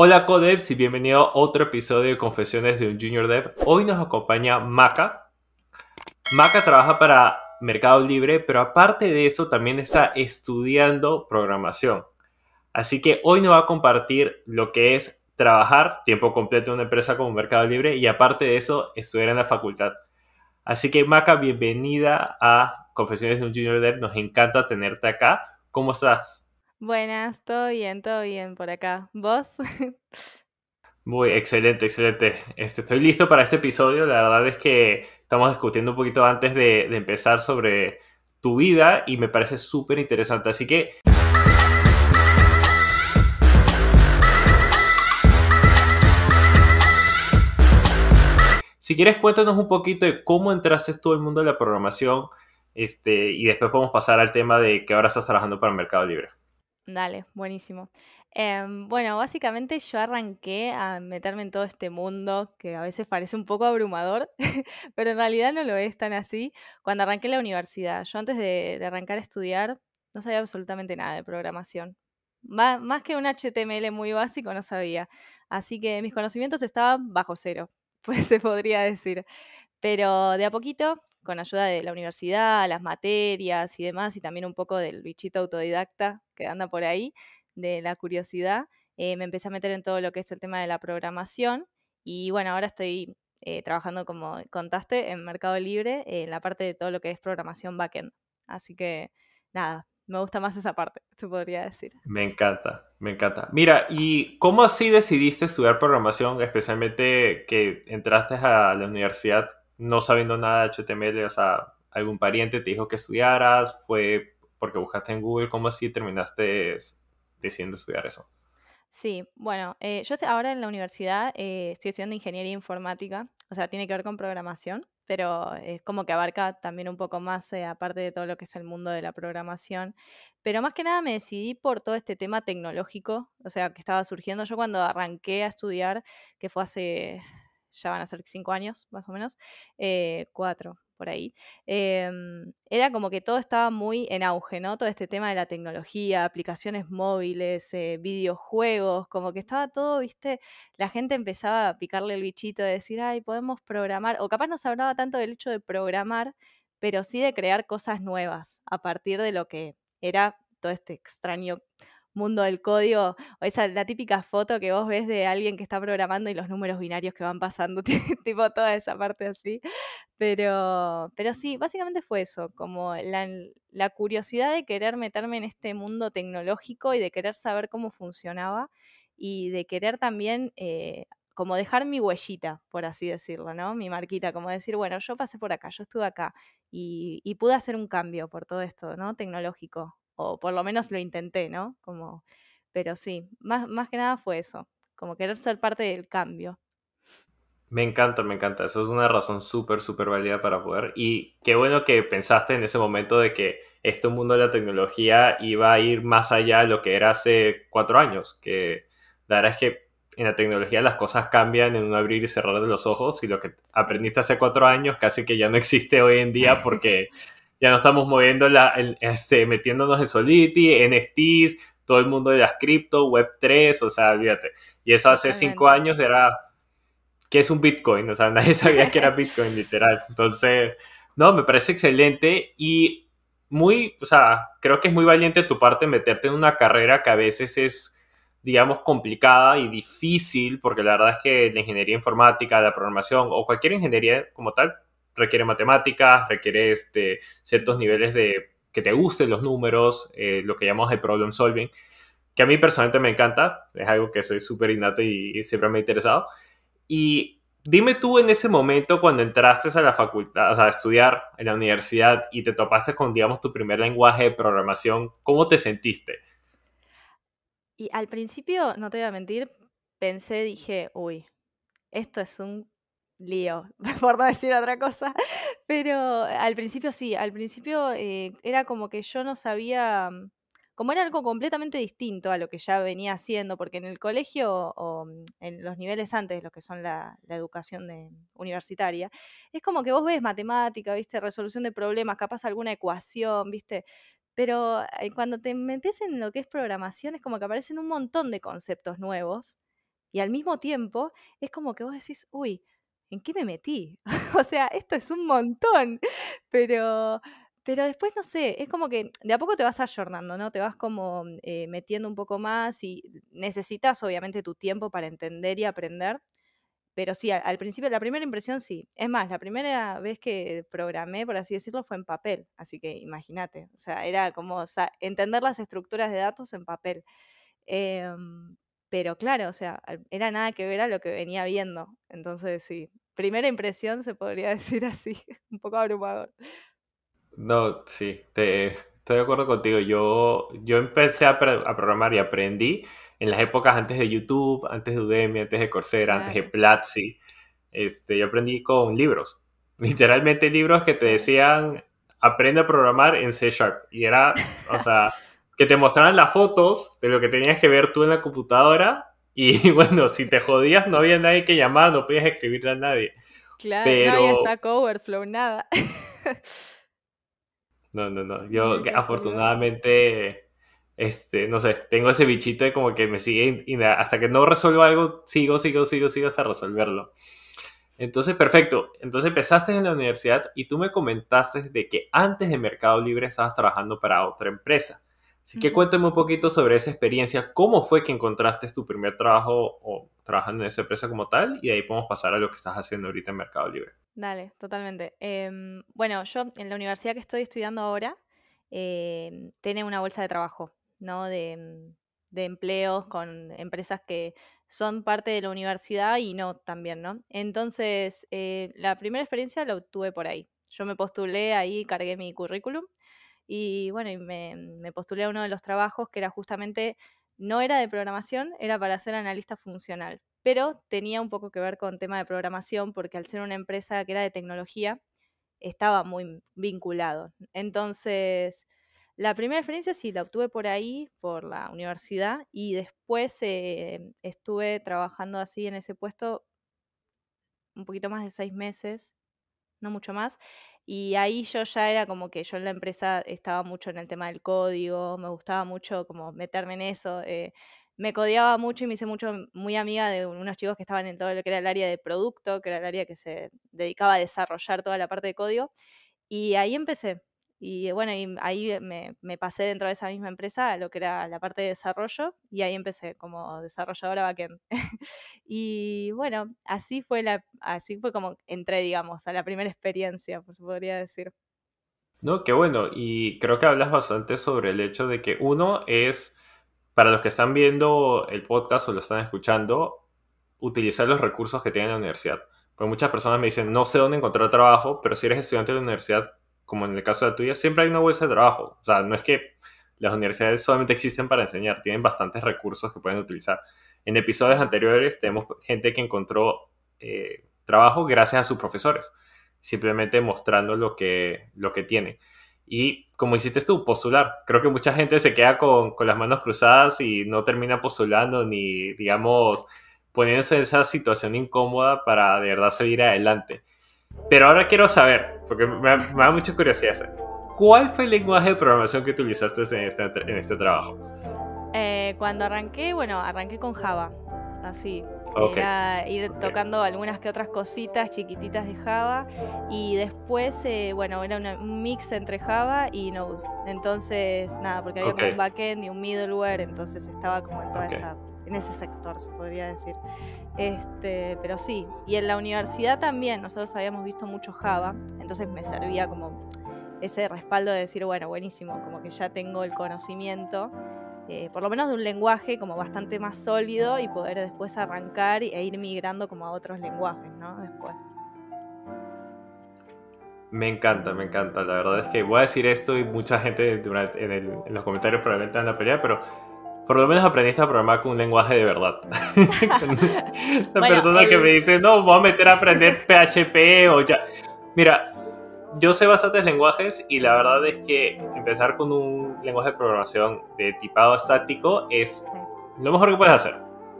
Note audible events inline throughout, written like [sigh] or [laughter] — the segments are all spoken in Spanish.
Hola Codevs y bienvenido a otro episodio de Confesiones de un Junior Dev. Hoy nos acompaña Maca. Maca trabaja para Mercado Libre, pero aparte de eso también está estudiando programación. Así que hoy nos va a compartir lo que es trabajar tiempo completo en una empresa como Mercado Libre y aparte de eso estudiar en la facultad. Así que Maca, bienvenida a Confesiones de un Junior Dev. Nos encanta tenerte acá. ¿Cómo estás? Buenas, todo bien, todo bien por acá. ¿Vos? [laughs] Muy excelente, excelente. Este, estoy listo para este episodio. La verdad es que estamos discutiendo un poquito antes de, empezar sobre tu vida y me parece súper interesante. Así que... Si quieres, cuéntanos un poquito de cómo entraste tú al mundo de la programación este, y después podemos pasar al tema de que ahora estás trabajando para Mercado Libre. Dale, buenísimo. Em, bueno, básicamente yo arranqué a meterme en todo este mundo que a veces parece un poco abrumador, [laughs] pero en realidad no lo es tan así. Cuando arranqué la universidad, yo antes de, arrancar a estudiar no sabía absolutamente nada de programación. Má- más que un HTML muy básico no sabía. Así que mis conocimientos estaban bajo cero, [laughs] pues se podría decir. Pero de a poquito, con ayuda de la universidad, las materias y demás, y también un poco del bichito autodidacta que anda por ahí, de la curiosidad, eh, me empecé a meter en todo lo que es el tema de la programación. Y bueno, ahora estoy eh, trabajando, como contaste, en Mercado Libre, eh, en la parte de todo lo que es programación backend. Así que nada, me gusta más esa parte, se podría decir. Me encanta, me encanta. Mira, ¿y cómo así decidiste estudiar programación, especialmente que entraste a la universidad no sabiendo nada de HTML? O sea, algún pariente te dijo que estudiaras, fue porque buscaste en Google, ¿cómo así terminaste decidiendo estudiar eso? Sí, bueno, eh, yo ahora en la universidad eh, estoy estudiando ingeniería informática, o sea, tiene que ver con programación, pero es como que abarca también un poco más, eh, aparte de todo lo que es el mundo de la programación. Pero más que nada me decidí por todo este tema tecnológico, o sea, que estaba surgiendo. Yo cuando arranqué a estudiar, que fue hace, ya van a ser cinco años más o menos, eh, cuatro por ahí, em, era como que todo estaba muy en auge, ¿no? Todo este tema de la tecnología, aplicaciones móviles, eh, videojuegos, como que estaba todo, ¿viste? La gente empezaba a picarle el bichito de decir, ay, podemos programar, o capaz no se hablaba tanto del hecho de programar, pero sí de crear cosas nuevas a partir de lo que era todo este extraño mundo del código, o esa la típica foto que vos ves de alguien que está programando y los números binarios que van pasando, [laughs] tipo toda esa parte así. Pero, pero sí, básicamente fue eso, como la, la curiosidad de querer meterme en este mundo tecnológico y de querer saber cómo funcionaba y de querer también eh, como dejar mi huellita, por así decirlo, ¿no? Mi marquita, como decir, bueno, yo pasé por acá, yo estuve acá y, y pude hacer un cambio por todo esto, ¿no? Tecnológico, o por lo menos lo intenté, ¿no? Como, pero sí, más, más que nada fue eso, como querer ser parte del cambio. Me encanta, me encanta. Eso es una razón súper, súper válida para poder. Y qué bueno que pensaste en ese momento de que este mundo de la tecnología iba a ir más allá de lo que era hace cuatro años. Que la verdad es que en la tecnología las cosas cambian en un abrir y cerrar de los ojos y lo que aprendiste hace cuatro años casi que ya no existe hoy en día [laughs] porque ya no estamos moviendo la, el- este, metiéndonos en Solidity, NFTs, todo el mundo de las cripto, Web3, o sea, olvídate. Y eso hace cinco años era qué es un Bitcoin, o sea, [laughs] nadie sabía que era Bitcoin, literal. Entonces, no, me parece excelente y muy, o sea, creo que es muy valiente de tu parte meterte en una carrera que a veces es, digamos, complicada y difícil, porque la verdad es que la ingeniería informática, la programación o cualquier ingeniería como tal requiere matemáticas, requiere este, ciertos niveles de que te gusten los números, eh, lo que llamamos el problem solving, que a mí personalmente me encanta, es algo que soy súper innato y siempre me ha interesado. Y dime tú en ese momento cuando entraste a la facultad, o sea, a estudiar en la universidad y te topaste con, digamos, tu primer lenguaje de programación, ¿cómo te sentiste? Y al principio, no te voy a mentir, pensé, dije, uy, esto es un lío, [laughs] por no decir otra cosa. Pero al principio sí, al principio eh, era como que yo no sabía, mm, como era algo completamente distinto a lo que ya venía haciendo, porque en el colegio o mm, en los niveles antes, los que son la, la educación de- universitaria, es como que vos ves matemática, viste, resolución de problemas, capaz alguna ecuación, viste, pero eh, cuando te metes en lo que es programación es como que aparecen un montón de conceptos nuevos Y al mismo tiempo es como que vos decís, uy, ¿en qué me metí? [laughs] o sea, esto es un montón. Pero, pero después, no sé, es como que de a poco te vas ayornando, ¿no? Te vas como eh, metiendo un poco más y necesitas obviamente tu tiempo para entender y aprender. Pero sí, al, principio, la primera impresión sí. Es más, la primera vez que programé, por así decirlo, fue en papel. Así que imagínate, o sea, era como o sea, entender las estructuras de datos en papel. Em, pero claro, o sea, era nada que ver a lo que venía viendo. Entonces, sí, primera impresión se podría [laughs] decir así, un poco abrumador. No, sí, te, estoy de acuerdo contigo. Yo, yo empecé a, a programar y aprendí en las épocas antes de YouTube, antes de Udemy, antes de Coursera, antes de Claro, Platzi. Este, yo aprendí con libros. [laughs] Literalmente libros que te decían, aprende a programar en C Sharp. Y era, o sea, [laughs] que te mostraran las fotos de lo que tenías que ver tú en la computadora. Y [laughs] bueno, si te jodías, no había nadie que llamar, no podías escribirle a nadie. claro, no había Pero Stack Overflow, nada. [laughs] No, no, no. Yo afortunadamente, este, no sé, tengo ese bichito de como que me sigue y hasta que no resuelvo algo, sigo, sigo, sigo, sigo hasta resolverlo. Entonces, perfecto. Entonces empezaste en la universidad y tú me comentaste de que antes de Mercado Libre estabas trabajando para otra empresa. Así que cuéntame un poquito sobre esa experiencia. ¿Cómo fue que encontraste tu primer trabajo o trabajando en esa empresa como tal? Y de ahí podemos pasar a lo que estás haciendo ahorita en Mercado Libre. Dale, totalmente. Em, bueno, yo en la universidad que estoy estudiando ahora, em, tiene una bolsa de trabajo, ¿no? De, mm, de empleos con empresas que son parte de la universidad y no también, ¿no? Entonces, eh, la primera experiencia la obtuve por ahí. Yo me postulé ahí, cargué mi currículum y bueno, y me, postulé a uno de los trabajos que era justamente, no era de programación, era para ser analista funcional pero tenía un poco que ver con tema de programación, porque al ser una empresa que era de tecnología, estaba muy vinculado. Entonces, la primera experiencia sí la obtuve por ahí, por la universidad, y después eh, estuve trabajando así en ese puesto un poquito más de seis meses, no mucho más. Y ahí yo ya era como que yo en la empresa estaba mucho en el tema del código, me gustaba mucho como meterme en eso. eh, me codeaba mucho y me hice mucho muy amiga de unos chicos que estaban en todo lo que era el área de producto, que era el área que se dedicaba a desarrollar toda la parte de código. Y ahí empecé. Y bueno, y ahí me, me pasé dentro de esa misma empresa a lo que era la parte de desarrollo y ahí empecé como desarrolladora backend. [laughs] y bueno, así fue la, así fue como entré, digamos, a la primera experiencia, pues podría decir. No, qué bueno. Y creo que hablas bastante sobre el hecho de que uno es, para los que están viendo el podcast o lo están escuchando, utilizar los recursos que tiene la universidad. Porque muchas personas me dicen, no sé dónde encontrar trabajo, pero si eres estudiante de la universidad, como en el caso de la tuya, siempre hay una bolsa de trabajo. O sea, no es que las universidades solamente existen para enseñar, tienen bastantes recursos que pueden utilizar. En episodios anteriores tenemos gente que encontró eh, trabajo gracias a sus profesores simplemente mostrando lo que, lo que tiene. Y como hiciste tú, postular. Creo que mucha gente se queda con, con las manos cruzadas y no termina postulando ni, digamos, poniéndose en esa situación incómoda para de verdad salir adelante. Pero ahora quiero saber, porque me, me da mucha curiosidad, ¿cuál fue el lenguaje de programación que utilizaste en este, en este trabajo? Eh, cuando arranqué, bueno, arranqué con Java, así. Ok, Era ir tocando algunas que otras cositas chiquititas de Java y después, eh, bueno, era una- un mix entre Java y Node. Entonces, nada, porque había ok, como un backend y un middleware, entonces estaba como en toda esa, en ese sector, se podría decir. Este, pero sí, y en la universidad también, nosotros habíamos visto mucho Java, entonces me servía como ese respaldo de decir, bueno, buenísimo, como que ya tengo el conocimiento eh, por lo menos de un lenguaje como bastante más sólido y poder después arrancar e ir migrando como a otros lenguajes, ¿no? Después. Me encanta, me encanta. La verdad es que voy a decir esto y mucha gente en, en los comentarios probablemente van a pelear, pero por lo menos aprendiste a programar con un lenguaje de verdad. [laughs] Esa bueno, persona que me el... dice, no, voy a meter a aprender PHP o ya. Mira, yo sé bastantes lenguajes y la verdad es que empezar con un lenguaje de programación de tipado estático es lo mejor que puedes hacer.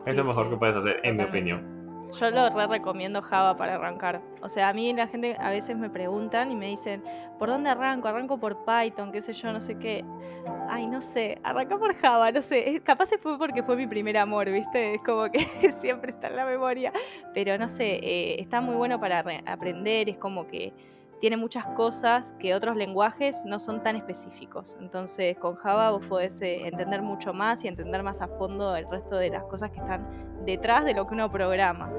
Es Sí, lo mejor que sí, puedes hacer, en mi opinión. Yo lo re recomiendo Java para arrancar. O sea, a mí la gente a veces me preguntan y me dicen, ¿por dónde arranco? Arranco por Python, qué sé yo, no sé qué. Ay, no sé, arranca por Java, no sé. Capaz fue porque fue mi primer amor, ¿viste? Es como que [laughs] siempre está en la memoria. Pero no sé, eh, está muy bueno para aprender, es como que tiene muchas cosas que otros lenguajes no son tan específicos. Entonces, con Java vos podés eh, entender mucho más y entender más a fondo el resto de las cosas que están detrás de lo que uno programa.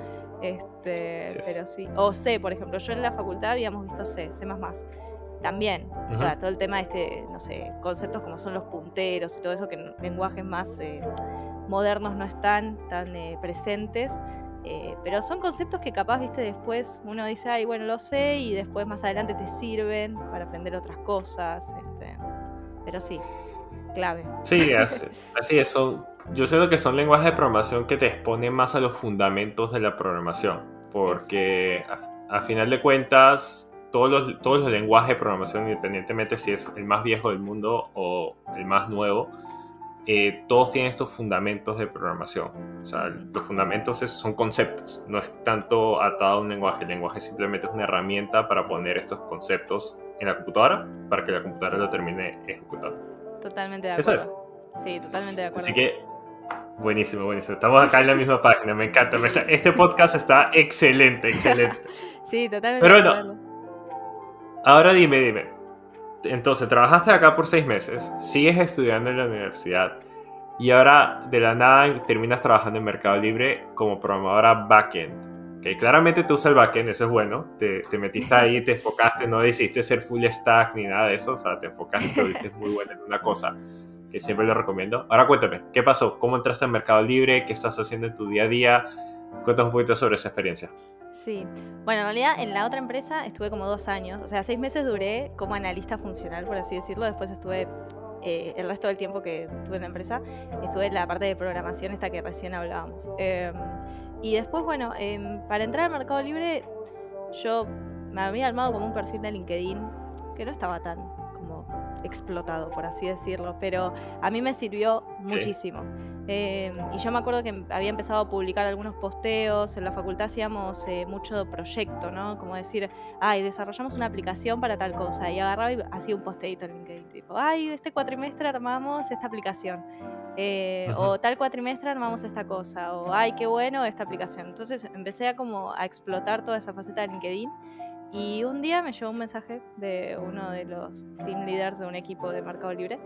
Este, pero sí. O C, por ejemplo, yo en la facultad habíamos visto C, C también. todo el tema de este, no sé, conceptos como son los punteros y todo eso que en lenguajes más eh, modernos no están tan eh, presentes. Eh, pero son conceptos que capaz, viste, después uno dice, ay, bueno, lo sé, y después más adelante te sirven para aprender otras cosas. Este, pero sí, clave. Sí, [laughs] así, así es. yo sé lo que son lenguajes de programación que te exponen más a los fundamentos de la programación. Porque a, final de cuentas, todos los, todos los lenguajes de programación, independientemente si es el más viejo del mundo o el más nuevo, eh, todos tienen estos fundamentos de programación. O sea, los fundamentos son conceptos, no es tanto atado a un lenguaje. El lenguaje simplemente es una herramienta para poner estos conceptos en la computadora para que la computadora lo termine ejecutando. Totalmente de acuerdo. Eso es. Sí, totalmente de acuerdo. Así que, buenísimo, buenísimo. Estamos acá en la misma página, me encanta. Este podcast está excelente, excelente. [laughs] sí, totalmente Pero bueno, ahora dime, dime entonces, trabajaste acá por seis meses, sigues estudiando en la universidad y ahora de la nada terminas trabajando en Mercado Libre como programadora backend. Que claramente tú usas el backend, eso es bueno. Te, te metiste ahí, te enfocaste, no decidiste ser full stack ni nada de eso. O sea, te enfocaste, te viste [laughs] muy bueno en una cosa que siempre lo recomiendo. Ahora cuéntame, ¿qué pasó? ¿Cómo entraste en Mercado Libre? ¿Qué estás haciendo en tu día a día? Cuéntame un poquito sobre esa experiencia. Sí, bueno, en realidad en la otra empresa estuve como dos años, o sea, seis meses duré como analista funcional, por así decirlo, después estuve eh, el resto del tiempo que estuve en la empresa, estuve en la parte de programación esta que recién hablábamos. Em, y después, bueno, em, para entrar al Mercado Libre, yo me había armado como un perfil de LinkedIn que no estaba tan como explotado, por así decirlo, pero a mí me sirvió muchísimo. Em, y yo me acuerdo que había empezado a publicar algunos posteos, en la facultad hacíamos eh, mucho proyecto, ¿no? Como decir, ay, desarrollamos una aplicación para tal cosa, y agarraba y hacía un posteito en LinkedIn, tipo, ay, este cuatrimestre armamos esta aplicación, eh, o tal cuatrimestre armamos esta cosa, o ay, qué bueno esta aplicación. Entonces empecé a como a explotar toda esa faceta de LinkedIn. Y un día me llegó un mensaje de uno de los team leaders de un equipo de Mercado Libre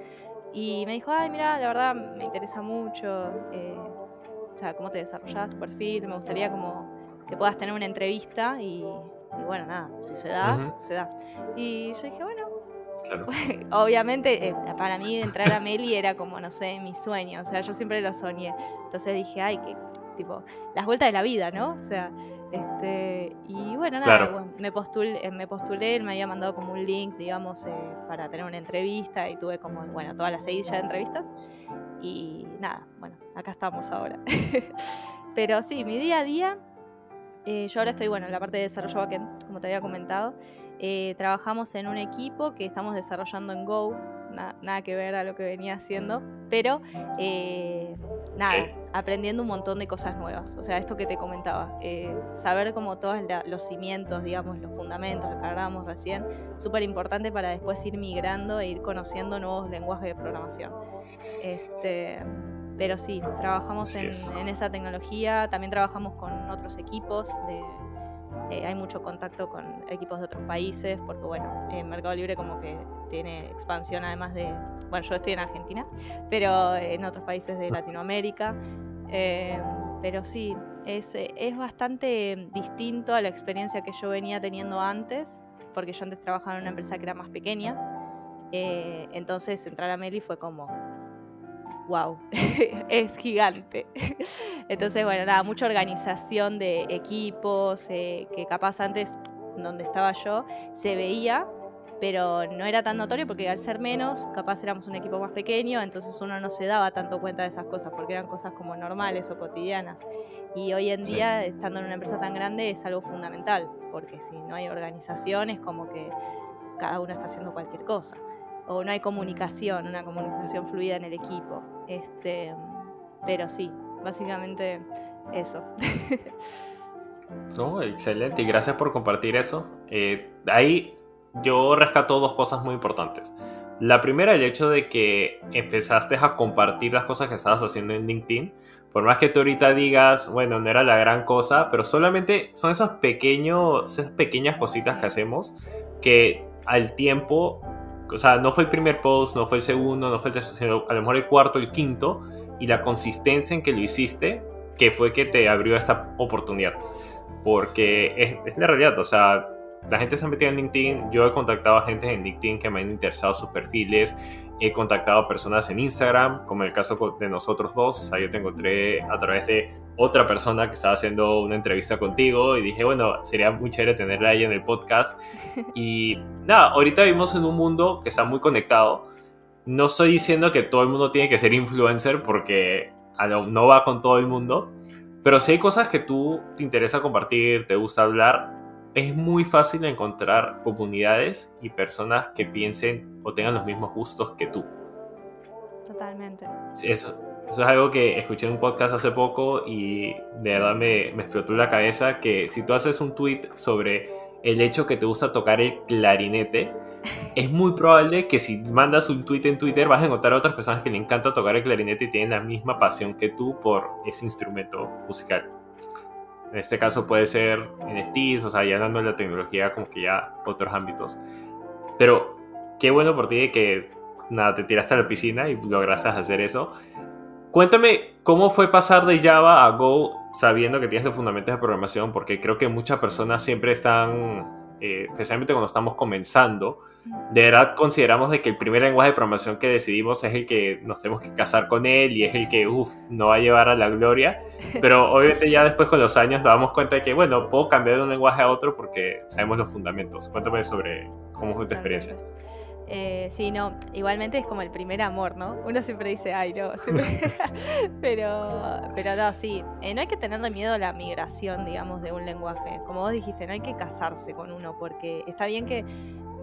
y me dijo, ay, mira, la verdad me interesa mucho, eh, o sea, cómo te desarrollas tu perfil, me gustaría como que puedas tener una entrevista y, bueno, nada, si se da, se da. Y yo dije, bueno, [laughs] obviamente eh, para mí entrar a Meli era como, no sé, mi sueño, o sea, yo siempre lo soñé. Entonces dije, ay, que, tipo, las vueltas de la vida, ¿no? O sea, este, y bueno, nada, me, postulé, eh, me postulé, él me había mandado como un link, digamos, eh, para tener una entrevista y tuve como, bueno, todas las seis ya de entrevistas. Y nada, bueno, acá estamos ahora. [laughs] Pero sí, mi día a día, eh, yo ahora estoy, bueno, en la parte de desarrollo backend, como te había comentado. trabajamos en un equipo que estamos desarrollando en Go, nada que ver a lo que venía haciendo, pero eh, nada, aprendiendo un montón de cosas nuevas. O sea, esto que te comentaba, eh, saber como todos los cimientos, digamos, los fundamentos, que hablábamos recién, súper importante para después ir migrando e ir conociendo nuevos lenguajes de programación. Este, pero sí, trabajamos en, en, esa tecnología, también trabajamos con otros equipos de eh, hay mucho contacto con equipos de otros países, porque bueno, en Mercado Libre como que tiene expansión además de, bueno, yo estoy en Argentina, pero en otros países de Latinoamérica. Eh, pero sí, es, es bastante distinto a la experiencia que yo venía teniendo antes, porque yo antes trabajaba en una empresa que era más pequeña. Eh, entonces entrar a Meli fue como, wow, [laughs] es gigante. [laughs] Entonces, bueno, nada, mucha organización de equipos, eh, que capaz antes, donde estaba yo, se veía, pero no era tan notorio porque al ser menos, capaz éramos un equipo más pequeño, entonces uno no se daba tanto cuenta de esas cosas porque eran cosas como normales o cotidianas. Y hoy en día, estando en una empresa tan grande, es algo fundamental, porque si no hay organización es como que cada uno está haciendo cualquier cosa o no hay comunicación, una comunicación fluida en el equipo. Este, pero sí, básicamente eso. No, excelente y gracias por compartir eso. Eh, ahí yo rescato dos cosas muy importantes. La primera, el hecho de que empezaste a compartir las cosas que estabas haciendo en LinkedIn. Por más que tú ahorita digas, bueno, no era la gran cosa, pero solamente son esos pequeños, esas pequeñas cositas que hacemos que al tiempo, o sea, no fue el primer post, no fue el segundo, no fue el tercero, sino a lo mejor el cuarto, el quinto, y la consistencia en que lo hiciste, que fue que te abrió esta oportunidad. Porque es, es la realidad, o sea, la gente se ha metido en LinkedIn. Yo he contactado a gente en LinkedIn que me han interesado sus perfiles. He contactado a personas en Instagram, como el caso de nosotros dos. O sea, yo te encontré a través de otra persona que estaba haciendo una entrevista contigo y dije, bueno, sería muy chévere tenerla ahí en el podcast. [laughs] Y nada, ahorita vivimos en un mundo que está muy conectado. No estoy diciendo que todo el mundo tiene que ser influencer porque no va con todo el mundo, pero si hay cosas que tú te interesa compartir, te gusta hablar, es muy fácil encontrar comunidades y personas que piensen o tengan los mismos gustos que tú. Totalmente. Eso, eso es algo que escuché en un podcast hace poco y de verdad me, me explotó la cabeza que si tú haces un tweet sobre el hecho que te gusta tocar el clarinete, [laughs] es muy probable que si mandas un tweet en Twitter vas a encontrar a otras personas que le encanta tocar el clarinete y tienen la misma pasión que tú por ese instrumento musical. En este caso puede ser NFTs, o sea, ya de la tecnología, como que ya otros ámbitos. Pero qué bueno por ti de que, nada, te tiraste a la piscina y lograste hacer eso. Cuéntame cómo fue pasar de Java a Go sabiendo que tienes los fundamentos de programación, porque creo que muchas personas siempre están eh, especialmente cuando estamos comenzando, de verdad consideramos de que el primer lenguaje de programación que decidimos es el que nos tenemos que casar con él y es el que, uff, nos va a llevar a la gloria. [laughs] Pero obviamente ya después con los años nos damos cuenta de que, bueno, puedo cambiar de un lenguaje a otro porque sabemos los fundamentos. Cuéntame sobre cómo fue tu experiencia. Eh, sí, no, igualmente es como el primer amor, ¿no? Uno siempre dice, ay, no, [laughs] [laughs] pero, pero no, sí, eh, no hay que tenerle miedo a la migración, digamos, de un lenguaje. Como vos dijiste, no hay que casarse con uno, porque está bien que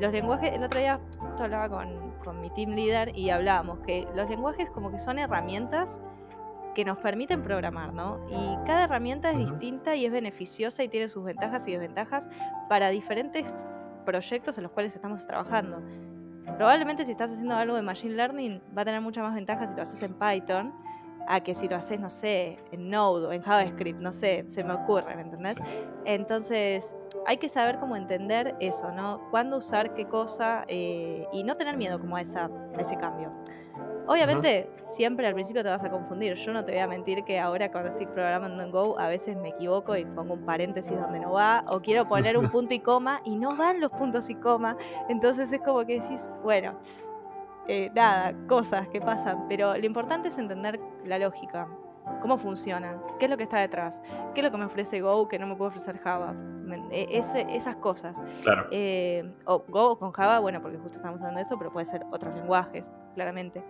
los lenguajes, el otro día justo hablaba con, con mi team leader y hablábamos que los lenguajes como que son herramientas que nos permiten programar, ¿no? Y cada herramienta es distinta y es beneficiosa y tiene sus ventajas y desventajas para diferentes proyectos en los cuales estamos trabajando. Probablemente si estás haciendo algo de Machine Learning va a tener muchas más ventajas si lo haces en Python a que si lo haces, no sé, en Node o en JavaScript, no sé, se me ocurre, ¿me entendés? Entonces, hay que saber cómo entender eso, ¿no? Cuándo usar qué cosa eh, y no tener miedo como a, esa, a ese cambio. Obviamente, siempre al principio te vas a confundir. Yo no te voy a mentir que ahora cuando estoy programando en Go, a veces me equivoco y pongo un paréntesis donde no va, o quiero poner un [laughs] punto y coma y no van los puntos y coma. Entonces es como que decís, bueno, eh, nada, cosas que pasan, pero lo importante es entender la lógica. ¿Cómo funciona? ¿Qué es lo que está detrás? ¿Qué es lo que me ofrece Go que no me puede ofrecer Java? E, esas cosas. Claro. Eh, o Go con Java, bueno, porque justo estamos hablando de esto, pero puede ser otros lenguajes, claramente.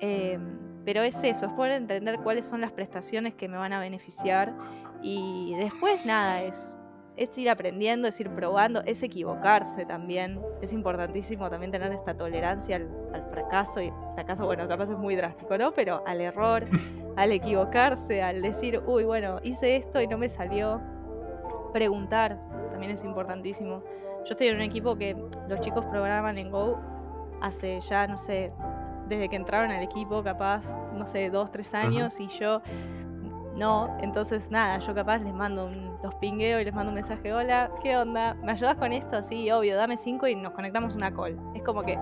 Em, pero es eso, es poder entender cuáles son las prestaciones que me van a beneficiar y después nada, es, es ir aprendiendo, es ir probando, es equivocarse también. Es importantísimo también tener esta tolerancia al, fracaso. Y fracaso, bueno, capaz es muy drástico, ¿no? Pero al error, [laughs] al equivocarse, al decir, uy, bueno, hice esto y no me salió. Preguntar también es importantísimo. Yo estoy en un equipo que los chicos programan en Go hace ya, no sé, desde que entraron al equipo, capaz, no sé, dos, tres años, y yo no. Entonces, nada, yo capaz les mando los pingueo y les mando un mensaje: Hola, ¿qué onda? ¿Me ayudas con esto? Sí, obvio, dame cinco y nos conectamos una call. Es como que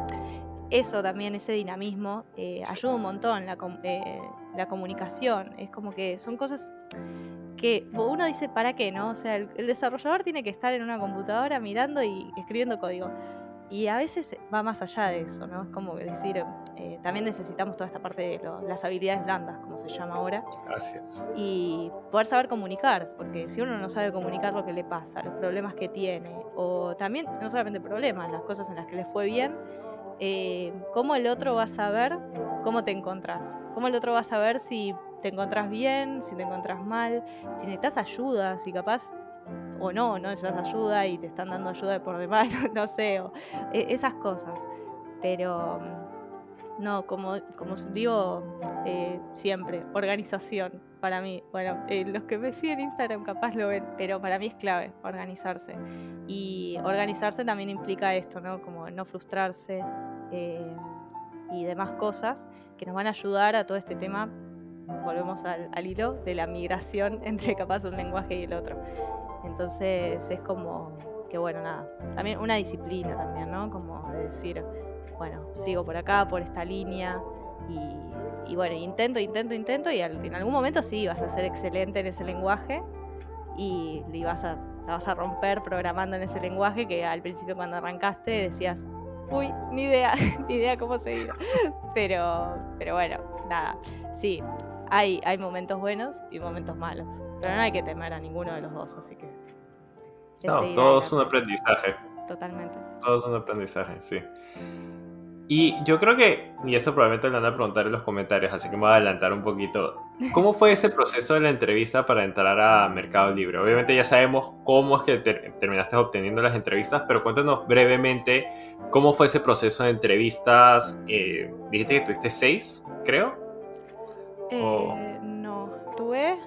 eso también, ese dinamismo, eh, ayuda un montón la, eh, la comunicación. Es como que son cosas que uno dice, ¿para qué? no? O sea, el desarrollador tiene que estar en una computadora mirando y escribiendo código. Y a veces va más allá de eso, ¿no? Es como decir, eh, también necesitamos toda esta parte de las habilidades blandas, como se llama ahora. Gracias. Y poder saber comunicar, porque si uno no sabe comunicar lo que le pasa, los problemas que tiene, o también, no solamente problemas, las cosas en las que le fue bien, eh, ¿cómo el otro va a saber cómo te encontrás? ¿Cómo el otro va a saber si te encontrás bien, si te encontrás mal, si necesitas ayuda, si capaz o no, no necesitas ayuda y te están dando ayuda por demás, [laughs] no, sé, e, esas cosas. Pero no, como, como digo eh, siempre, organización. para mí. Bueno, eh, los que me siguen en Instagram capaz lo ven, pero para mí es clave organizarse. Y organizarse también implica esto, ¿no? Como no frustrarse eh, y demás cosas que nos van a ayudar a todo este tema. Volvemos al, al hilo de la migración [laughs] entre capaz un lenguaje y el otro. Entonces es como que, bueno, nada, también una disciplina también, ¿no? Como decir, bueno, sigo por acá, por esta línea y, bueno, intento, intento, intento y en algún momento sí vas a ser excelente en ese lenguaje y, vas a, vas a romper programando en ese lenguaje que al principio cuando arrancaste decías, uy, ni idea, [laughs] ni idea cómo seguir. [laughs] Pero, pero bueno, nada, sí, hay momentos buenos y momentos malos, pero no hay que temer a ninguno de los dos, así que... No, todo es un aprendizaje. Totalmente. Todo es un aprendizaje, sí. Y yo creo que, y esto probablemente lo van a preguntar en los comentarios, así que me voy a adelantar un poquito. ¿Cómo fue ese proceso de la entrevista para entrar a Mercado Libre? Obviamente ya sabemos cómo es que terminaste obteniendo las entrevistas, pero cuéntanos brevemente cómo fue ese proceso de entrevistas. Eh, dijiste que tuviste seis, creo. Eh, no, tuve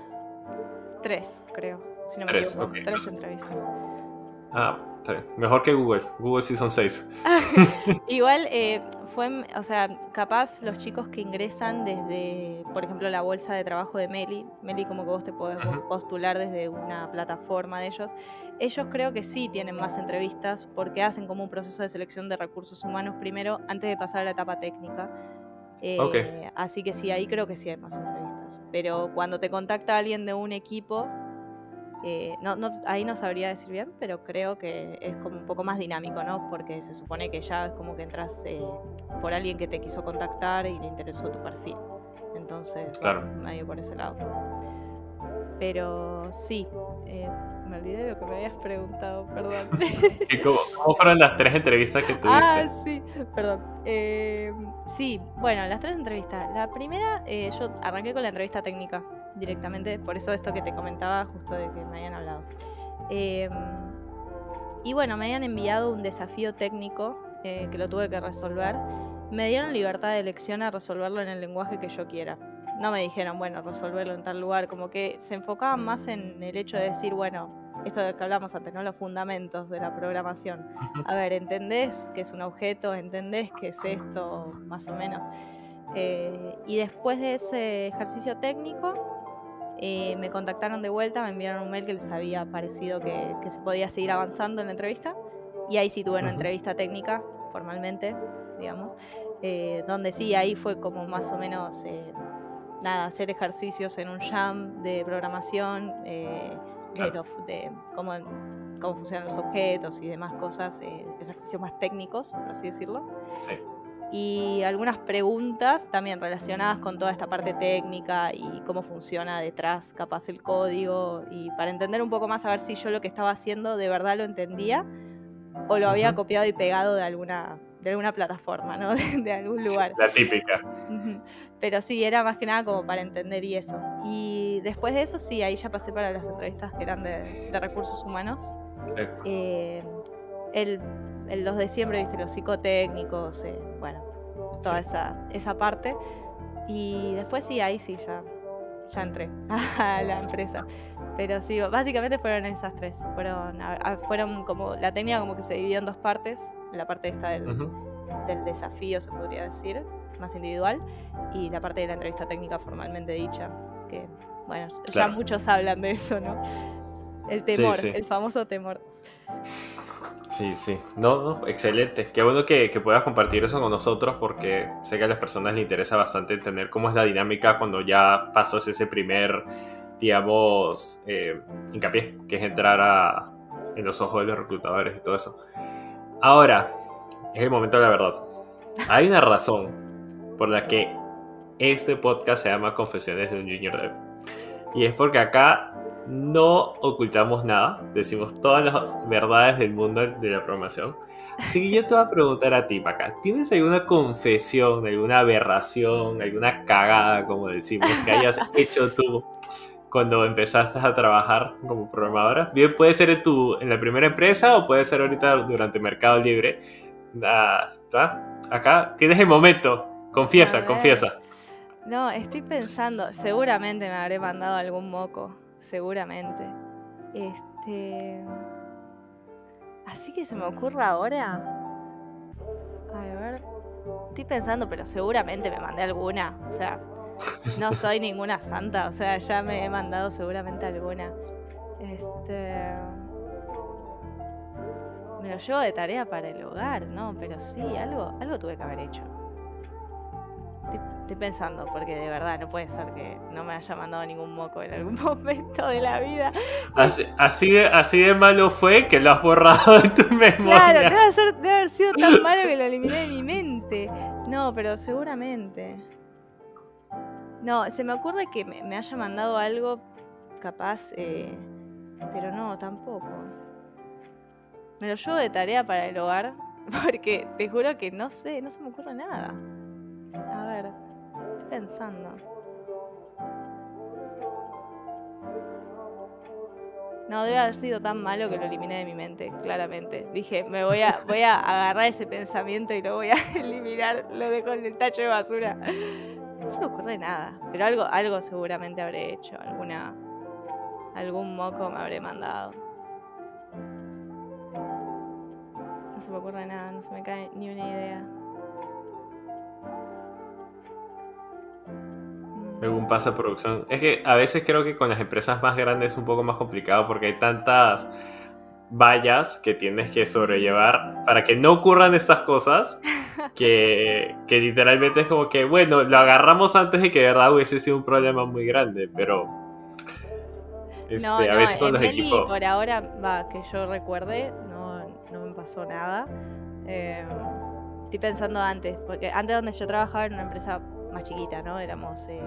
tres, creo. Si no me tres, equivoco. Tres entrevistas. Ah, Mejor que Google. Google sí son seis. [laughs] Igual eh, fue, o sea, capaz los chicos que ingresan desde, por ejemplo, la bolsa de trabajo de Meli, Meli como que vos te podés postular desde una plataforma de ellos, ellos creo que sí tienen más entrevistas porque hacen como un proceso de selección de recursos humanos primero antes de pasar a la etapa técnica. Eh, así que sí, ahí creo que sí hay más entrevistas. Pero cuando te contacta alguien de un equipo, eh, no, ahí no sabría decir bien, pero creo que es como un poco más dinámico, ¿no? Porque se supone que ya es como que entras eh, por alguien que te quiso contactar y le interesó tu perfil. Entonces, claro. medio por ese lado. Pero sí, eh, me olvidé de lo que me habías preguntado, perdón. [laughs] cómo, fueron las tres entrevistas que tuviste? Ah, sí, perdón. sí, bueno, las tres entrevistas. La primera, yo arranqué con la entrevista técnica directamente, por eso esto que te comentaba justo de que me habían hablado. Em, y bueno, me habían enviado un desafío técnico eh, que lo tuve que resolver. Me dieron libertad de elección a resolverlo en el lenguaje que yo quiera. No me dijeron, bueno, resolverlo en tal lugar, como que se enfocaban más en el hecho de decir, bueno, esto de que hablamos antes, ¿no? Los fundamentos de la programación. A ver, ¿entendés que es un objeto? ¿Entendés que es esto, más o menos? Eh, y después de ese ejercicio técnico, eh, me contactaron de vuelta, me enviaron un mail que les había parecido que, se podía seguir avanzando en la entrevista. Y ahí sí tuve una entrevista técnica, formalmente, digamos, eh, donde sí, ahí fue como más o menos, eh, nada, hacer ejercicios en un jam de programación, de, cómo, cómo, funcionan los objetos y demás cosas, ejercicios más técnicos, por así decirlo. Sí y algunas preguntas también relacionadas con toda esta parte técnica y cómo funciona detrás capaz el código y para entender un poco más a ver si yo lo que estaba haciendo de verdad lo entendía o lo había copiado y pegado de alguna de alguna plataforma, ¿no? [laughs] De, algún lugar. La típica. Pero sí, era más que nada como para entender y eso. Y después de eso, sí, ahí ya pasé para las entrevistas que eran de, recursos humanos. Eh, el los de siempre, ¿viste? los psicotécnicos, eh, bueno, toda esa, esa parte. Y después sí, ahí sí, ya, ya entré [laughs] a la empresa. Pero sí, básicamente fueron esas tres. Fueron, fueron como, la técnica como que se dividió en dos partes. La parte esta del, del desafío, se podría decir, más individual. Y la parte de la entrevista técnica formalmente dicha. Que, bueno, ya muchos hablan de eso, ¿no? El temor, el famoso temor. Sí, sí. No, no, excelente. Qué bueno que, puedas compartir eso con nosotros porque sé que a las personas les interesa bastante entender cómo es la dinámica cuando ya pasas ese primer, digamos, eh, hincapié, que es entrar en los ojos de los reclutadores y todo eso. Ahora, es el momento de la verdad. Hay una razón por la que este podcast se llama Confesiones de un Junior Dev. Y es porque acá no ocultamos nada, decimos todas las verdades del mundo de la programación. Así que yo te voy a preguntar a ti, Paca, ¿tienes alguna confesión, alguna aberración, alguna cagada, como decimos, que hayas [laughs] hecho tú cuando empezaste a trabajar como programadora? Bien, puede ser en, tu, en la primera empresa o puede ser ahorita durante Mercado Libre. Ah, acá tienes el momento, confiesa, confiesa. No, estoy pensando, seguramente me habré mandado algún moco, seguramente. Este. Así que se me ocurre ahora. A ver. Estoy pensando, pero seguramente me mandé alguna. O sea, no [laughs] soy ninguna santa. O sea, ya me he mandado seguramente alguna. Este. Me lo llevo de tarea para el hogar, ¿no? Pero sí, algo, algo tuve que haber hecho. Estoy, pensando, porque de verdad no puede ser que no me haya mandado ningún moco en algún [laughs] momento de la vida. Así, de, así de malo fue que lo has borrado de tu memoria. Claro, debe, haber sido tan malo que lo eliminé de mi mente. No, pero seguramente. No, se me ocurre que me, haya mandado algo capaz, eh, pero no, tampoco. Me lo llevo de tarea para el hogar, [laughs] porque te juro que no sé, no se me ocurre nada pensando. No, debe haber sido tan malo que lo eliminé de mi mente, claramente. Dije, me voy a, voy a agarrar ese pensamiento y lo voy a [laughs] eliminar, lo dejo en el tacho de basura. No se me ocurre nada, pero algo, algo seguramente habré hecho, alguna, algún moco me habré mandado. No se me ocurre nada, no se me cae ni una idea. Algún pasa producción. Es que a veces creo que con las empresas más grandes es un poco más complicado porque hay tantas vallas que tienes que sobrellevar para que no ocurran estas cosas [laughs] que, que literalmente es como que, bueno, lo agarramos antes de que de verdad hubiese sido un problema muy grande, pero este, a veces con los equipos... por ahora, va, que yo recuerde, no, no me pasó nada. Eh, estoy pensando antes, porque antes donde yo trabajaba en una empresa más chiquita, ¿no? Éramos, eh,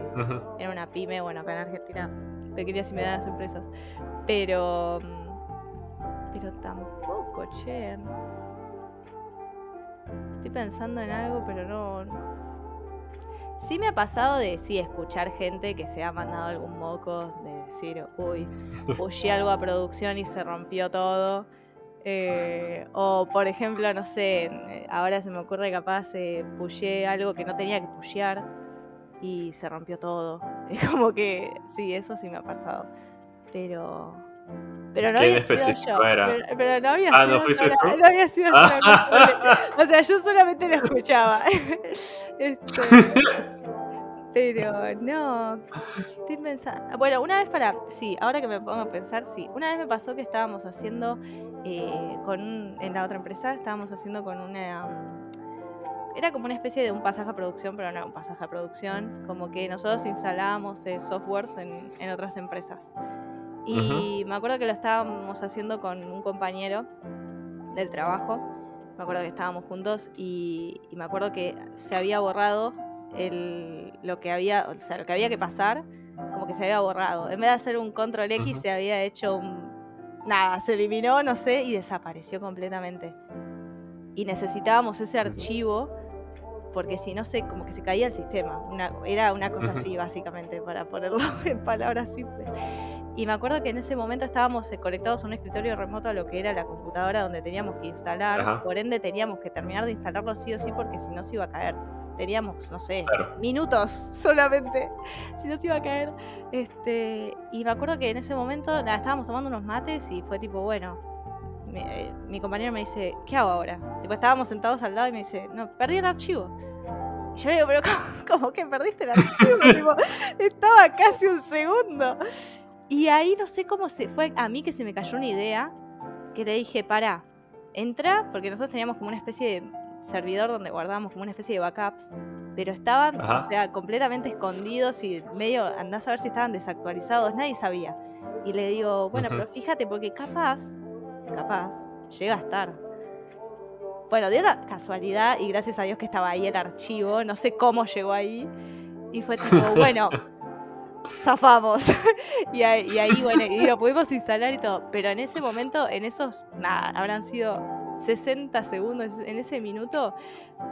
era una pyme, bueno, acá en Argentina, pequeñas y medianas empresas. Pero, mm, pero tampoco, che. Estoy pensando en algo, pero no. Sí me ha pasado de sí escuchar gente que se ha mandado algún moco, de decir, uy, [laughs] puse algo a producción y se rompió todo. Eh, o por ejemplo, no sé, ahora se me ocurre capaz eh, algo que no tenía que pushear y se rompió todo. [laughs] Es como que sí, eso sí me ha pasado. Pero. Pero no había sido yo. Pero, no había ah, sido ¿no fuiste tú? No había sido yo. [laughs] o sea, yo solamente lo escuchaba. [laughs] Este, pero no. Estoy pensando. Bueno, una vez para. Sí, ahora que me pongo a pensar, sí. Una vez me pasó que estábamos haciendo eh, con en la otra empresa, estábamos haciendo con una era como una especie de un pasaje a producción, pero no era un pasaje a producción, como que nosotros instalábamos eh, softwares en, en, otras empresas. Y me acuerdo que lo estábamos haciendo con un compañero del trabajo, me acuerdo que estábamos juntos y, me acuerdo que se había borrado el, lo que había, o sea, lo que había que pasar, como que se había borrado. En vez de hacer un control X, se había hecho un... Nada, se eliminó, no sé, y desapareció completamente y necesitábamos ese archivo porque si no sé, como que se caía el sistema. era una cosa así, básicamente, para ponerlo [laughs] en palabras simples. Y me acuerdo que en ese momento estábamos eh, conectados a un escritorio remoto a lo que era la computadora donde teníamos que instalar. Por ende, teníamos que terminar de instalarlo sí o sí, porque si no se iba a caer. Teníamos, no sé, minutos [laughs] solamente, si no se iba a caer. Este, y me acuerdo que en ese momento nada, estábamos tomando unos mates y fue tipo, bueno, eh, mi, compañero me dice, ¿qué hago ahora? estábamos sentados al lado y me dice, no, perdí el archivo. Y yo le digo, pero ¿cómo, que perdiste el archivo? [laughs] estaba casi un segundo. Y ahí no sé cómo se fue a mí que se me cayó una idea, que le dije, para, entra, porque nosotros teníamos como una especie de servidor donde guardábamos como una especie de backups, pero estaban, o sea, completamente escondidos y medio, andás a ver si estaban desactualizados, nadie sabía. Y le digo, bueno, pero fíjate, porque capaz capaz, llega a estar. Bueno, dio la casualidad y gracias a Dios que estaba ahí el archivo, no sé cómo llegó ahí. Y fue tipo, [laughs] bueno, zafamos. [laughs] y, ahí, bueno, y lo pudimos instalar y todo. Pero en ese momento, en esos, nada, habrán sido 60 segundos, en ese minuto,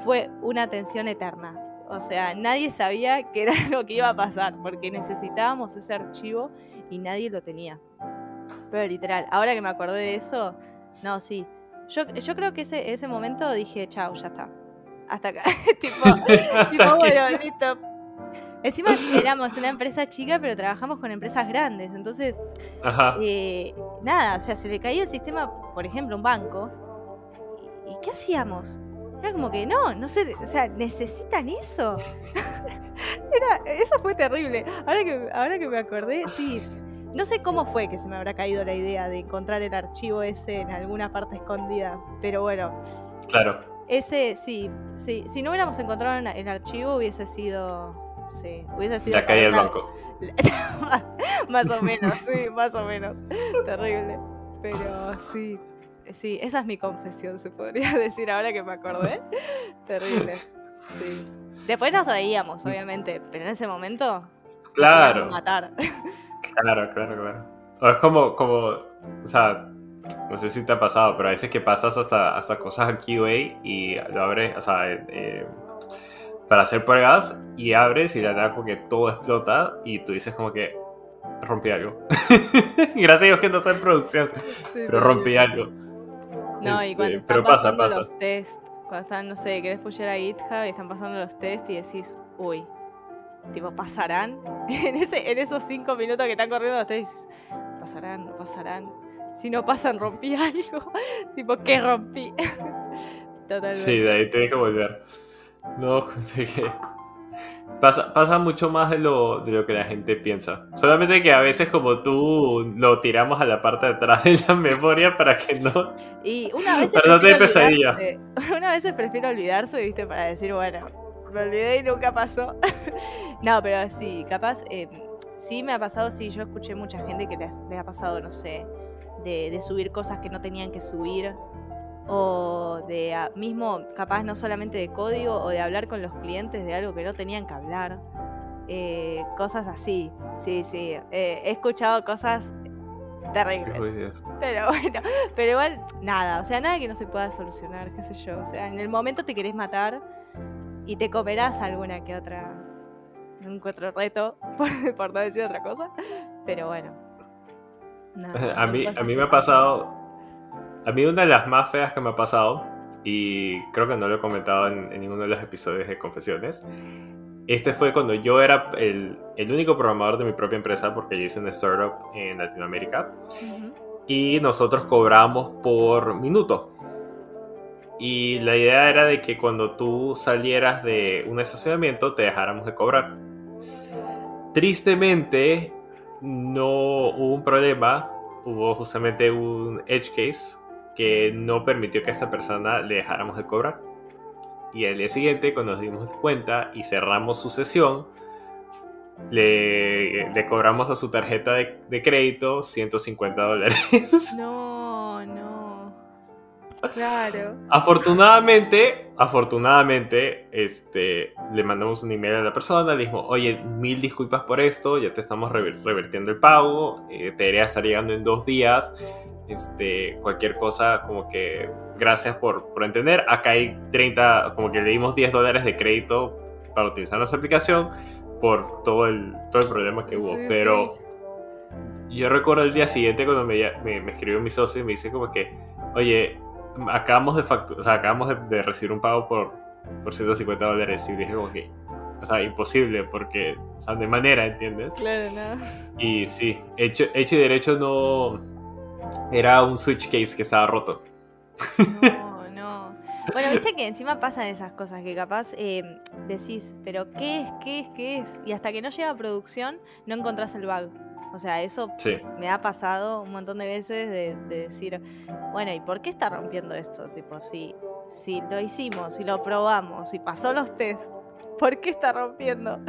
fue una tensión eterna. O sea, nadie sabía qué era [laughs] lo que iba a pasar, porque necesitábamos ese archivo y nadie lo tenía. Pero literal, ahora que me acordé de eso, no, sí. Yo, yo creo que ese, ese momento dije, chao, ya está. Hasta acá. [laughs] tipo, [laughs] tipo bueno, listo. Encima éramos una empresa chica, pero trabajamos con empresas grandes. Entonces, eh, nada, o sea, se le caía el sistema, por ejemplo, un banco. ¿Y qué hacíamos? Era como que no, no sé, o sea, necesitan eso. [laughs] Era, eso fue terrible. Ahora que, ahora que me acordé, sí. No sé cómo fue que se me habrá caído la idea de encontrar el archivo ese en alguna parte escondida, pero bueno. Claro. Ese, sí, sí. Si no hubiéramos encontrado el archivo, hubiese sido. Sí, hubiese sido. La caída del banco. [laughs] más o [laughs] menos, sí, más o menos. Terrible. Pero sí. Sí, esa es mi confesión, se podría [laughs] decir ahora que me acordé. Terrible. Sí. Después nos reíamos, obviamente, pero en ese momento. Claro. Matar. Claro, claro, claro. O es como, como, o sea, no sé si te ha pasado, pero a veces que pasas hasta, hasta cosas a QA y lo abres, o sea, eh, para hacer pruebas y abres y la verdad como que todo explota y tú dices como que rompí algo. [laughs] Gracias a Dios que no está en producción, pero rompí algo. No, y cuando este, están pasando los tests, cuando están, no sé, querés pusher a GitHub y están pasando los tests y decís, uy, tipo, ¿pasarán? [laughs] en, ese, en esos cinco minutos que están corriendo los tests, ¿pasarán? ¿No pasarán? Si no pasan, rompí [laughs] algo. tipo, ¿qué rompí? [laughs] Totalmente. Sí, de ahí tenés que volver. No, de que Pasa, pasa mucho más de lo, de lo que la gente piensa. Solamente que a veces como tú lo tiramos a la parte de atrás de la memoria para que no... Y una vez... Para no tener pesadilla. Una vez prefiero olvidarse, viste, para decir, bueno, me olvidé y nunca pasó. [laughs] no, pero sí, capaz... Eh, sí me ha pasado, sí, yo escuché mucha gente que le ha pasado, no sé, de, de subir cosas que no tenían que subir o de mismo, capaz no solamente de código, o de hablar con los clientes de algo que no tenían que hablar. Eh, cosas así, sí, sí. Eh, he escuchado cosas terribles. Pero bueno, pero igual nada, o sea, nada que no se pueda solucionar, qué sé yo. O sea, en el momento te querés matar y te comerás alguna que otra, un otro reto, [laughs] por, por no decir otra cosa. Pero bueno. [laughs] a, mí, a mí me ha pasado a mí una de las más feas que me ha pasado, y creo que no lo he comentado en, ninguno de los episodios de Confesiones, este fue cuando yo era el, único programador de mi propia empresa, porque yo hice una startup en Latinoamérica, y nosotros cobramos por minuto. Y la idea era de que cuando tú salieras de un estacionamiento te dejáramos de cobrar. Tristemente, no hubo un problema, hubo justamente un edge case que no permitió que a esta persona le dejáramos de cobrar. Y al día siguiente, cuando nos dimos cuenta y cerramos su sesión, le, le cobramos a su tarjeta de, crédito 150 dólares. No, no. Claro. Afortunadamente, afortunadamente, este, le mandamos un email a la persona, le dijimos, oye, mil disculpas por esto, ya te estamos revertiendo el pago, eh, te debería estar llegando en dos días, este, cualquier cosa, como que gracias por, por entender. Acá hay 30, como que le dimos 10 dólares de crédito para utilizar nuestra aplicación por todo el, todo el problema que hubo. Pero yo recuerdo el día siguiente cuando me, me, escribió mi socio y me dice como que, oye, acabamos de facturar, o sea, acabamos de, recibir un pago por, por 150 dólares y dije que, o sea, imposible porque, o sea, de manera, ¿entiendes? Claro, no. Y sí, hecho, hecho y derecho no, era un switch case que estaba roto. No, no. Bueno, viste que encima pasan esas cosas que capaz eh, decís, pero ¿qué es? ¿Qué es? ¿Qué es? Y hasta que no llega a producción no encontrás el bug. O sea, eso me ha pasado un montón de veces de, decir, bueno, ¿y por qué está rompiendo esto? Tipo, si, si lo hicimos, si lo probamos, si pasó los test, ¿por qué está rompiendo?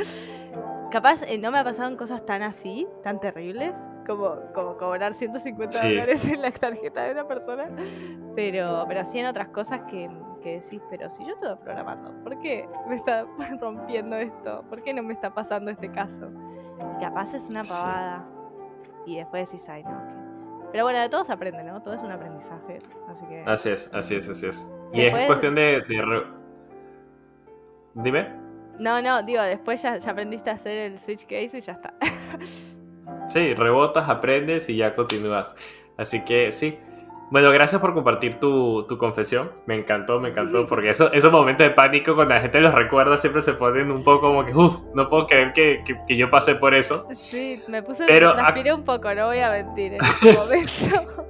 Capaz eh, no me ha pasado cosas tan así, tan terribles, como, como cobrar 150 dólares en la tarjeta de una persona, pero, pero sí en otras cosas que, que decís, pero si yo estoy programando, ¿por qué me está [laughs] rompiendo esto? ¿Por qué no me está pasando este caso? Y capaz es una pavada. Y después decís, ay, no. Pero bueno, de todo se aprende, ¿no? Todo es un aprendizaje. Así, que... así es, así es, así es. Y es cuestión de... de... Dime. No, no, digo, después ya, aprendiste a hacer el switch case y ya está. sí, rebotas, aprendes y ya continúas. Así que sí. Bueno, gracias por compartir tu, tu, confesión. Me encantó, me encantó, porque eso, esos momentos de pánico, cuando la gente los recuerda, siempre se ponen un poco como que, uff, no puedo creer que, que, yo pasé por eso. Sí, me puse, Pero, me transpiré un poco, no voy a mentir en este [laughs] momento.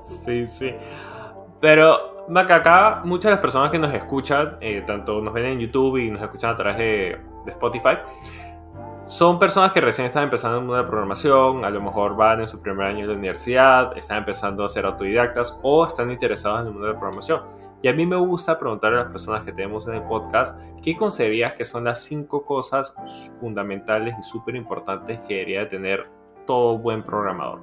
sí, sí. Pero, Maca, acá muchas de las personas que nos escuchan, eh, tanto nos ven en YouTube y nos escuchan a través de, de Spotify, son personas que recién están empezando en el mundo de programación, a lo mejor van en su primer año de la universidad, están empezando a ser autodidactas o están interesados en el mundo de programación. Y a mí me gusta preguntar a las personas que tenemos en el podcast, ¿qué considerarías que son las cinco cosas fundamentales y súper importantes que debería tener todo buen programador?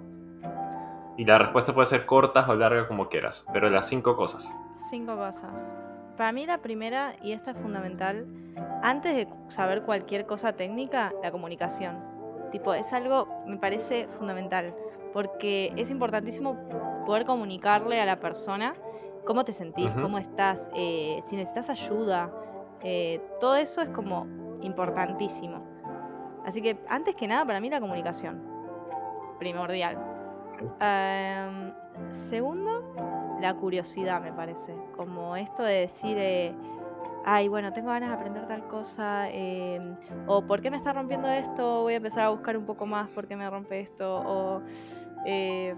Y la respuesta puede ser corta o larga como quieras, pero las cinco cosas. Cinco cosas. Para mí la primera, y esta es fundamental, antes de saber cualquier cosa técnica, la comunicación. Tipo, es algo, me parece fundamental, porque es importantísimo poder comunicarle a la persona cómo te sentís, cómo estás, eh, si necesitas ayuda, eh, todo eso es como importantísimo. Así que antes que nada, para mí la comunicación, primordial. Em, segundo, la curiosidad, me parece. Como esto de decir, eh, ay, bueno, tengo ganas de aprender tal cosa, em, o ¿por qué me está rompiendo esto? Voy a empezar a buscar un poco más por qué me rompe esto, o, em,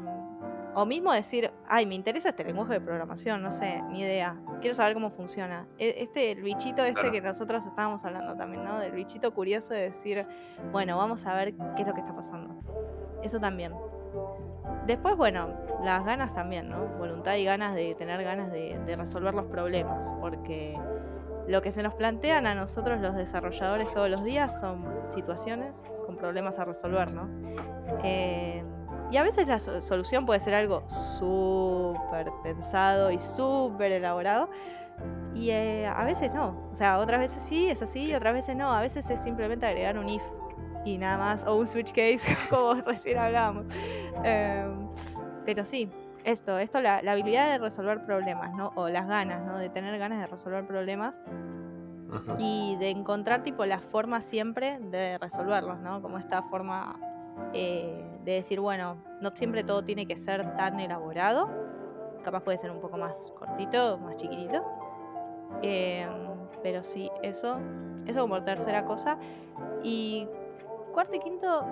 o mismo decir, ay, me interesa este lenguaje de programación, no sé, ni idea, quiero saber cómo funciona. E, este, el bichito este que nosotros estábamos hablando también, ¿no? Del bichito curioso de decir, bueno, vamos a ver qué es lo que está pasando. Eso también. Después, bueno, las ganas también, ¿no? Voluntad y ganas de tener ganas de, resolver los problemas, porque lo que se nos plantean a nosotros los desarrolladores todos los días son situaciones con problemas a resolver, ¿no? Eh, y a veces la solución puede ser algo súper pensado y súper elaborado. Y eh, a veces no. O sea, otras veces sí, es así, otras veces no. A veces es simplemente agregar un if y nada más, o un switch case, [laughs] como recién hablábamos. Em, pero sí, esto, esto la, habilidad de resolver problemas, ¿no? O las ganas, ¿no? De tener ganas de resolver problemas y de encontrar tipo la forma siempre de resolverlos, ¿no? Como esta forma eh, de decir, bueno, no siempre todo tiene que ser tan elaborado, capaz puede ser un poco más cortito, más chiquitito. Em, pero sí, eso, eso como tercera cosa. Y cuarto y quinto,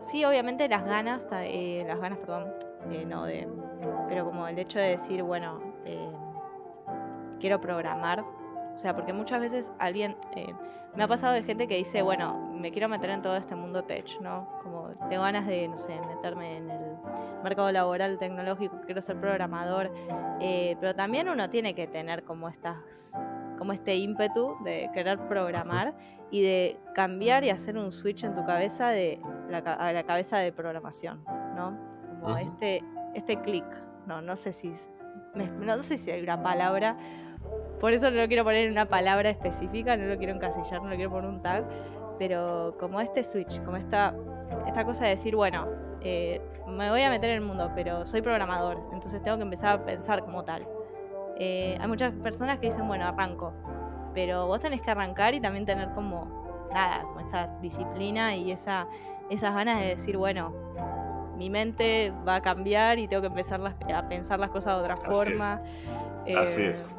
sí, obviamente las ganas, eh, las ganas, perdón, eh, no de, pero como el hecho de decir, bueno, eh, quiero programar, o sea, porque muchas veces alguien, me ha pasado de gente que dice, bueno, me quiero meter en todo este mundo tech, ¿no? Como tengo ganas de, no sé, meterme en el mercado laboral tecnológico, quiero ser programador, pero también uno tiene que tener como estas, como este ímpetu de querer programar y de cambiar y hacer un switch en tu cabeza de la, a la cabeza de programación, ¿no? Como este, este clic, no, no sé si no sé si hay una palabra, por eso no lo quiero poner en una palabra específica, no lo quiero encasillar, no lo quiero poner un tag, pero como este switch, como esta, esta cosa de decir, bueno, eh, me voy a meter en el mundo, pero soy programador, entonces tengo que empezar a pensar como tal. Eh, hay muchas personas que dicen, bueno, arranco, pero vos tenés que arrancar y también tener como, nada, como esa disciplina y esa, esas ganas de decir, bueno, mi mente va a cambiar y tengo que empezar a pensar las cosas de otra forma. Así es. Eh,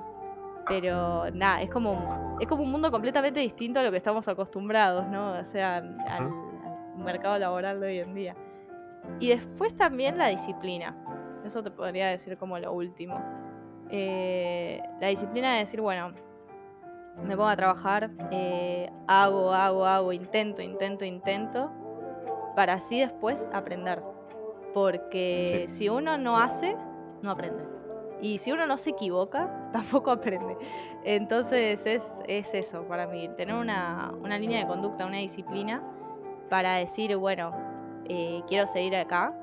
pero nada, es como, es como un mundo completamente distinto a lo que estamos acostumbrados, ¿no? O sea, al, mercado laboral de hoy en día. Y después también la disciplina. Eso te podría decir como lo último. Eh, la disciplina de decir, bueno, me pongo a trabajar, eh, hago, hago, hago, intento, intento, intento, para así después aprender. Porque si uno no hace, no aprende. Y si uno no se equivoca, [laughs] tampoco aprende. Entonces es, eso para mí, tener una, línea de conducta, una disciplina para decir, bueno, eh, quiero seguir acá.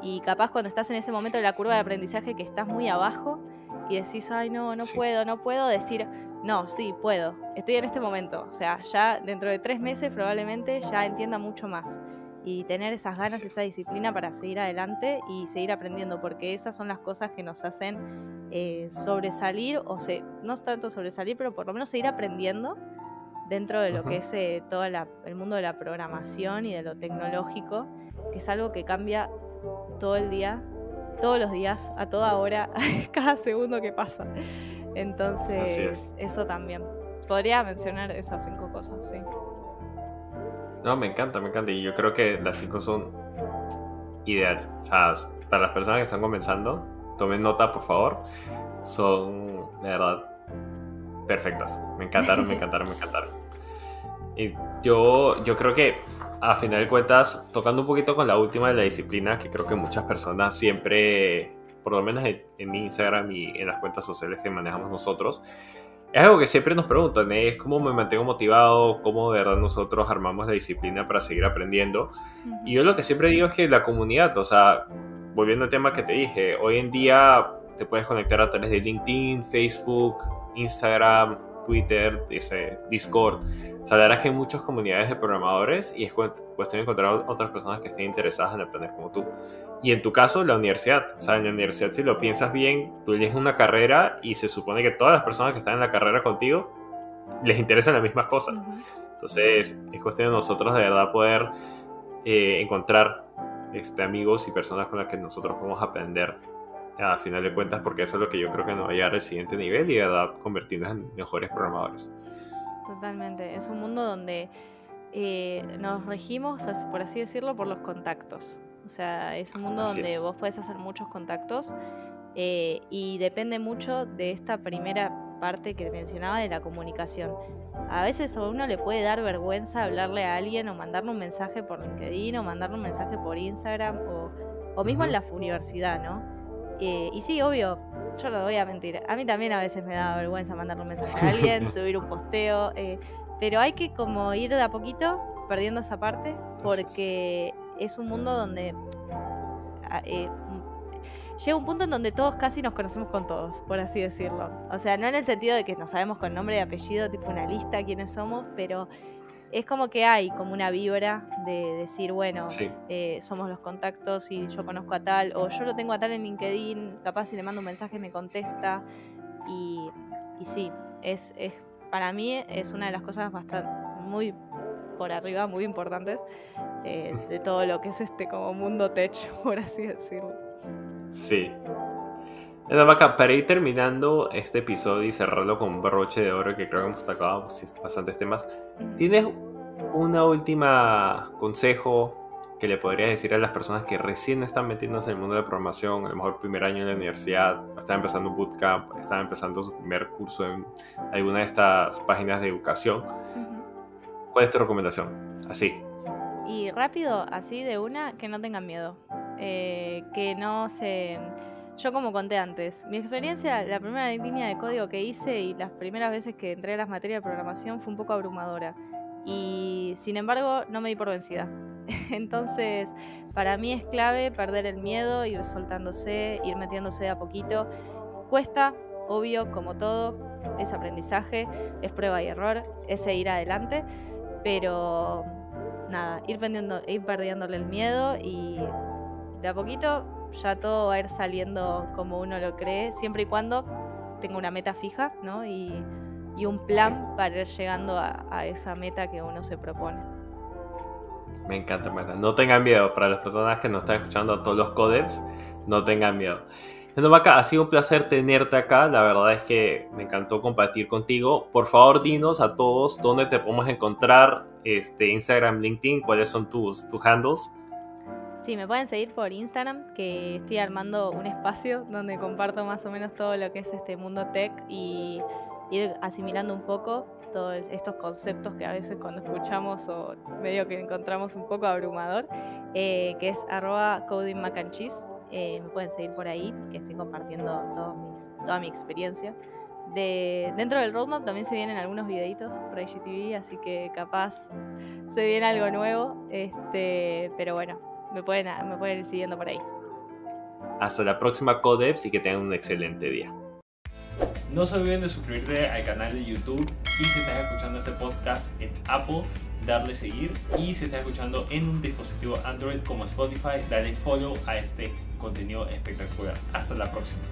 Y capaz cuando estás en ese momento de la curva de aprendizaje que estás muy abajo y decís, ay, no, no puedo, no puedo, decir, no, sí, puedo. Estoy en este momento. O sea, ya dentro de tres meses probablemente ya entienda mucho más. Y tener esas ganas, esa disciplina para seguir adelante y seguir aprendiendo, porque esas son las cosas que nos hacen eh, sobresalir, o se, no tanto sobresalir, pero por lo menos seguir aprendiendo dentro de lo que es eh, todo el mundo de la programación y de lo tecnológico, que es algo que cambia todo el día, todos los días, a toda hora, [laughs] cada segundo que pasa. Entonces, eso también. Podría mencionar esas cinco cosas, sí. No, me encanta, me encanta. Y yo creo que las cinco son ideal. O sea, para las personas que están comenzando, tomen nota, por favor. Son, de verdad, perfectas. Me encantaron, me [laughs] encantaron, me encantaron. Y yo, yo creo que, a final de cuentas, tocando un poquito con la última de la disciplina, que creo que muchas personas siempre, por lo menos en, en Instagram y en las cuentas sociales que manejamos nosotros, es algo que siempre nos preguntan, es cómo me mantengo motivado, cómo de verdad nosotros armamos la disciplina para seguir aprendiendo. Y yo lo que siempre digo es que la comunidad, o sea, volviendo al tema que te dije, hoy en día te puedes conectar a través de LinkedIn, Facebook, Instagram, Twitter, ese Discord. O sea, la verdad es que hay muchas comunidades de programadores y es cuestión de encontrar otras personas que estén interesadas en aprender como tú. Y en tu caso, la universidad. O sea, en la universidad, si lo piensas bien, tú eliges una carrera y se supone que todas las personas que están en la carrera contigo les interesan las mismas cosas. Entonces, es cuestión de nosotros de verdad poder eh, encontrar este, amigos y personas con las que nosotros podemos aprender a final de cuentas, porque eso es lo que yo creo que nos va a llevar al siguiente nivel y de verdad convertirnos en mejores programadores. Totalmente, es un mundo donde eh, nos regimos, por así decirlo, por los contactos. O sea, es un mundo donde vos puedes hacer muchos contactos eh, y depende mucho de esta primera parte que mencionaba de la comunicación. A veces a uno le puede dar vergüenza hablarle a alguien o mandarle un mensaje por LinkedIn o mandarle un mensaje por Instagram o, o mismo en la universidad, ¿no? Eh, y sí, obvio, yo no voy a mentir. A mí también a veces me da vergüenza mandarle un mensaje a [laughs] alguien, subir un posteo. Eh, pero hay que como ir de a poquito perdiendo esa parte porque es un mundo donde ah, eh, llega un punto en donde todos casi nos conocemos con todos, por así decirlo. O sea, no en el sentido de que nos sabemos con nombre y apellido, tipo una lista quiénes somos, pero es como que hay como una vibra de decir, bueno, eh, somos los contactos y yo conozco a tal, o yo lo tengo a tal en LinkedIn, capaz si le mando un mensaje me contesta. Y, y sí, es, es, para mí es una de las cosas bastante, muy por arriba, muy importantes eh, de todo lo que es este como mundo tech, [laughs] por así decirlo. Sí. Vaca, para ir terminando este episodio y cerrarlo con un broche de oro que creo que hemos tocado bastantes temas, ¿tienes una última consejo que le podrías decir a las personas que recién están metiéndose en el mundo de programación, a lo mejor primer año en la universidad, están empezando un bootcamp, están empezando su primer curso en alguna de estas páginas de educación? ¿Cuál es tu recomendación? Así. Y rápido, así de una, que no tengan miedo. Eh, que no se yo como conté antes, mi experiencia, la primera línea de código que hice y las primeras veces que entré a las materias de programación fue un poco abrumadora. Y sin embargo no me di por vencida. [laughs] Entonces, para mí es clave perder el miedo, ir soltándose, ir metiéndose de a poquito. Cuesta, obvio, como todo, es aprendizaje, es prueba y error, es seguir adelante, pero nada, ir, ir perdiéndole el miedo y de a poquito ya todo va a ir saliendo como uno lo cree, siempre y cuando tenga una meta fija, ¿no? Y, un plan para ir llegando a, esa meta que uno se propone. Me encanta, me No tengan miedo, para las personas que nos están escuchando, a todos los codeps, no tengan miedo. Bueno, Maca, ha sido un placer tenerte acá. La verdad es que me encantó compartir contigo. Por favor, dinos a todos dónde te podemos encontrar, este, Instagram, LinkedIn, cuáles son tus, tus handles. Sí, me pueden seguir por Instagram, que estoy armando un espacio donde comparto más o menos todo lo que es este mundo tech y ir asimilando un poco todos estos conceptos que a veces cuando escuchamos o medio que encontramos un poco abrumador, eh, que es arroba eh, me pueden seguir por ahí, que estoy compartiendo toda mi experiencia. De, dentro del roadmap también se vienen algunos videitos por IGTV, así que capaz se viene algo nuevo. Este, pero bueno, me pueden, me pueden ir siguiendo por ahí. Hasta la próxima Codevs y que tengan un excelente día. No se olviden de suscribirte al canal de YouTube y si estás escuchando este podcast en Apple, darle seguir y si estás escuchando en un dispositivo Android como Spotify, dale follow a este contenido espectacular. Hasta la próxima.